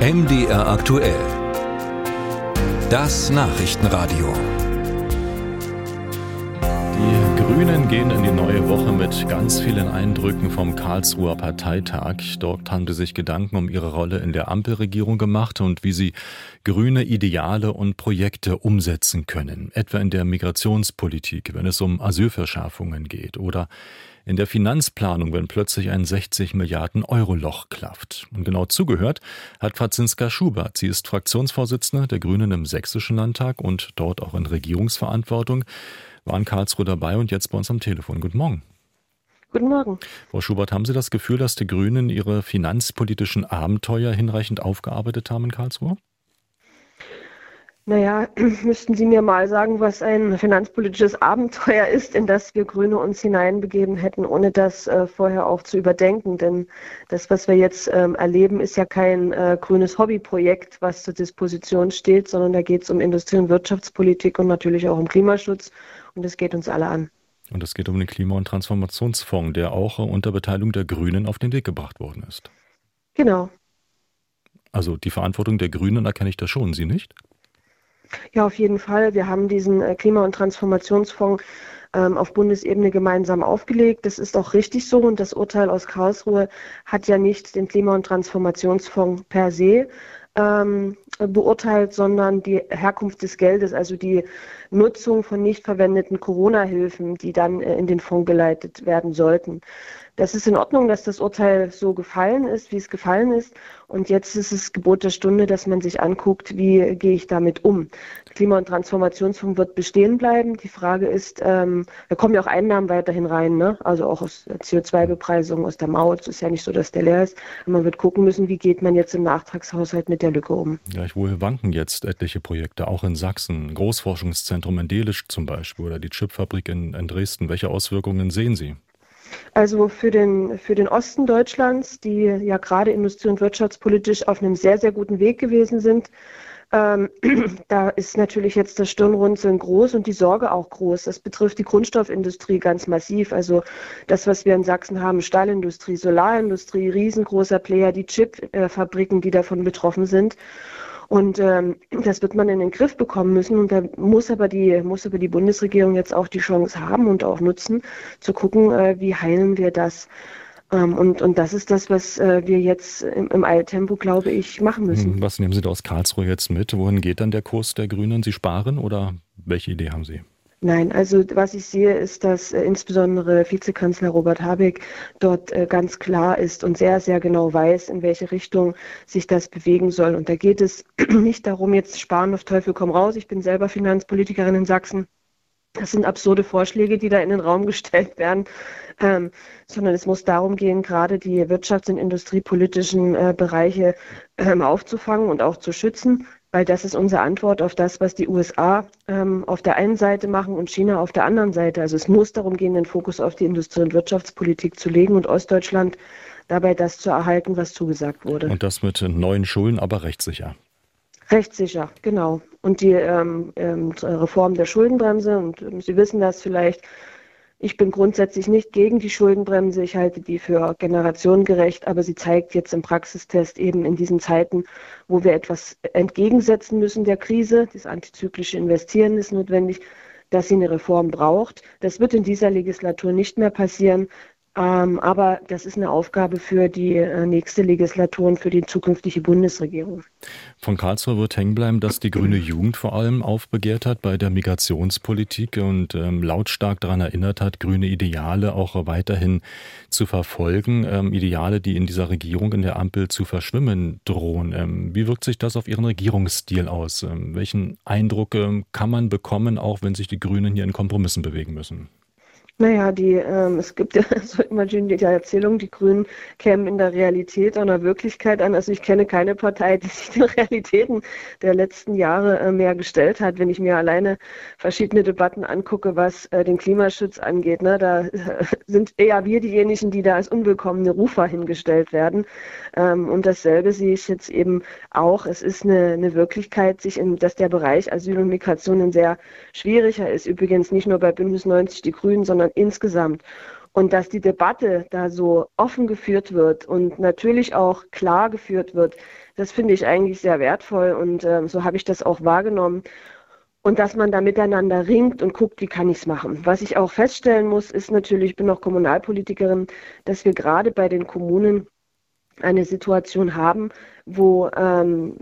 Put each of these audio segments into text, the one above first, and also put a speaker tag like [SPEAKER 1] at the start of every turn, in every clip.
[SPEAKER 1] MDR aktuell. Das Nachrichtenradio.
[SPEAKER 2] Die Grünen gehen in die neue Woche ganz vielen Eindrücken vom Karlsruher Parteitag. Dort haben sie sich Gedanken um ihre Rolle in der Ampelregierung gemacht und wie sie grüne Ideale und Projekte umsetzen können. Etwa in der Migrationspolitik, wenn es um Asylverschärfungen geht oder in der Finanzplanung, wenn plötzlich ein 60 Milliarden Euro Loch klafft. Und genau zugehört hat Franziska Schubert. Sie ist Fraktionsvorsitzende der Grünen im Sächsischen Landtag und dort auch in Regierungsverantwortung. War in Karlsruhe dabei und jetzt bei uns am Telefon. Guten Morgen.
[SPEAKER 3] Guten Morgen.
[SPEAKER 2] Frau Schubert, haben Sie das Gefühl, dass die Grünen ihre finanzpolitischen Abenteuer hinreichend aufgearbeitet haben in Karlsruhe?
[SPEAKER 3] Naja, müssten Sie mir mal sagen, was ein finanzpolitisches Abenteuer ist, in das wir Grüne uns hineinbegeben hätten, ohne das äh, vorher auch zu überdenken. Denn das, was wir jetzt ähm, erleben, ist ja kein äh, grünes Hobbyprojekt, was zur Disposition steht, sondern da geht es um Industrie- und Wirtschaftspolitik und natürlich auch um Klimaschutz. Und das geht uns alle an.
[SPEAKER 2] Und es geht um den Klima- und Transformationsfonds, der auch unter Beteiligung der Grünen auf den Weg gebracht worden ist.
[SPEAKER 3] Genau.
[SPEAKER 2] Also die Verantwortung der Grünen erkenne ich da schon, Sie nicht?
[SPEAKER 3] Ja, auf jeden Fall. Wir haben diesen äh, Klima- und Transformationsfonds ähm, auf Bundesebene gemeinsam aufgelegt. Das ist auch richtig so und das Urteil aus Karlsruhe hat ja nicht den Klima- und Transformationsfonds per se ähm, beurteilt, sondern die Herkunft des Geldes, also die Nutzung von nicht verwendeten Corona-Hilfen, die dann äh, in den Fonds geleitet werden sollten. Das ist in Ordnung, dass das Urteil so gefallen ist, wie es gefallen ist. Und jetzt ist es Gebot der Stunde, dass man sich anguckt, wie gehe ich damit um. Klima- und Transformationsfonds wird bestehen bleiben. Die Frage ist, ähm, da kommen ja auch Einnahmen weiterhin rein, ne? also auch aus der CO2-Bepreisung, aus der Maut. Es ist ja nicht so, dass der leer ist. Und man wird gucken müssen, wie geht man jetzt im Nachtragshaushalt mit der Lücke um.
[SPEAKER 2] Gleichwohl wanken jetzt etliche Projekte, auch in Sachsen. Großforschungszentrum in Delitzsch zum Beispiel oder die Chipfabrik in, in Dresden. Welche Auswirkungen sehen Sie?
[SPEAKER 3] Also für den, für den Osten Deutschlands, die ja gerade industrie- und wirtschaftspolitisch auf einem sehr, sehr guten Weg gewesen sind, ähm, da ist natürlich jetzt das Stirnrunzeln groß und die Sorge auch groß. Das betrifft die Grundstoffindustrie ganz massiv. Also das, was wir in Sachsen haben, Stahlindustrie, Solarindustrie, riesengroßer Player, die Chipfabriken, die davon betroffen sind. Und ähm, das wird man in den Griff bekommen müssen. Und da muss aber die, muss aber die Bundesregierung jetzt auch die Chance haben und auch nutzen, zu gucken, äh, wie heilen wir das. Ähm, und, und das ist das, was äh, wir jetzt im, im Eiltempo, glaube ich, machen müssen.
[SPEAKER 2] Hm, was nehmen Sie da aus Karlsruhe jetzt mit? Wohin geht dann der Kurs der Grünen? Sie sparen oder welche Idee haben Sie?
[SPEAKER 3] Nein, also was ich sehe, ist, dass äh, insbesondere Vizekanzler Robert Habeck dort äh, ganz klar ist und sehr, sehr genau weiß, in welche Richtung sich das bewegen soll. Und da geht es nicht darum, jetzt sparen auf Teufel komm raus. Ich bin selber Finanzpolitikerin in Sachsen. Das sind absurde Vorschläge, die da in den Raum gestellt werden, ähm, sondern es muss darum gehen, gerade die wirtschafts- und industriepolitischen äh, Bereiche ähm, aufzufangen und auch zu schützen weil das ist unsere Antwort auf das, was die USA ähm, auf der einen Seite machen und China auf der anderen Seite. Also es muss darum gehen, den Fokus auf die Industrie- und Wirtschaftspolitik zu legen und Ostdeutschland dabei das zu erhalten, was zugesagt wurde.
[SPEAKER 2] Und das mit neuen Schulden, aber rechtssicher.
[SPEAKER 3] Rechtssicher, genau. Und die ähm, ähm, Reform der Schuldenbremse, und Sie wissen das vielleicht, ich bin grundsätzlich nicht gegen die Schuldenbremse. Ich halte die für generationengerecht, aber sie zeigt jetzt im Praxistest eben in diesen Zeiten, wo wir etwas entgegensetzen müssen der Krise, das antizyklische Investieren ist notwendig, dass sie eine Reform braucht. Das wird in dieser Legislatur nicht mehr passieren. Ähm, aber das ist eine Aufgabe für die äh, nächste Legislatur und für die zukünftige Bundesregierung.
[SPEAKER 2] Von Karlsruhe wird hängen bleiben, dass die grüne Jugend vor allem aufbegehrt hat bei der Migrationspolitik und ähm, lautstark daran erinnert hat, grüne Ideale auch weiterhin zu verfolgen. Ähm, Ideale, die in dieser Regierung, in der Ampel zu verschwimmen drohen. Ähm, wie wirkt sich das auf Ihren Regierungsstil aus? Ähm, welchen Eindruck ähm, kann man bekommen, auch wenn sich die Grünen hier in Kompromissen bewegen müssen?
[SPEAKER 3] Naja, die, ähm, es gibt ja so immer die Erzählung, die Grünen kämen in der Realität einer Wirklichkeit an. Also ich kenne keine Partei, die sich den Realitäten der letzten Jahre äh, mehr gestellt hat. Wenn ich mir alleine verschiedene Debatten angucke, was äh, den Klimaschutz angeht, ne, da äh, sind eher wir diejenigen, die da als unwillkommene Rufer hingestellt werden. Ähm, und dasselbe sehe ich jetzt eben auch. Es ist eine, eine Wirklichkeit, sich in, dass der Bereich Asyl und Migration ein sehr schwieriger ist. Übrigens nicht nur bei Bündnis 90 die Grünen, sondern insgesamt. Und dass die Debatte da so offen geführt wird und natürlich auch klar geführt wird, das finde ich eigentlich sehr wertvoll und äh, so habe ich das auch wahrgenommen. Und dass man da miteinander ringt und guckt, wie kann ich es machen. Was ich auch feststellen muss, ist natürlich, ich bin auch Kommunalpolitikerin, dass wir gerade bei den Kommunen eine Situation haben, wo ähm,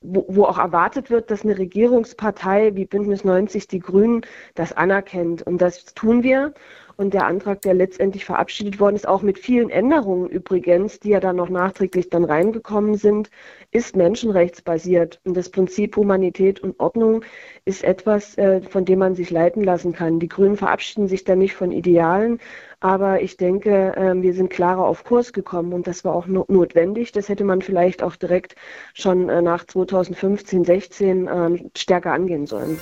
[SPEAKER 3] wo, wo auch erwartet wird, dass eine Regierungspartei wie Bündnis 90, die Grünen, das anerkennt. Und das tun wir. Und der Antrag, der letztendlich verabschiedet worden ist, auch mit vielen Änderungen übrigens, die ja dann noch nachträglich dann reingekommen sind, ist menschenrechtsbasiert. Und das Prinzip Humanität und Ordnung ist etwas, äh, von dem man sich leiten lassen kann. Die Grünen verabschieden sich da nicht von Idealen, aber ich denke, ähm, wir sind klarer auf Kurs gekommen und das war auch notwendig. Das hätte man vielleicht auch direkt schon äh, nach 2015, 16 ähm, stärker angehen sollen.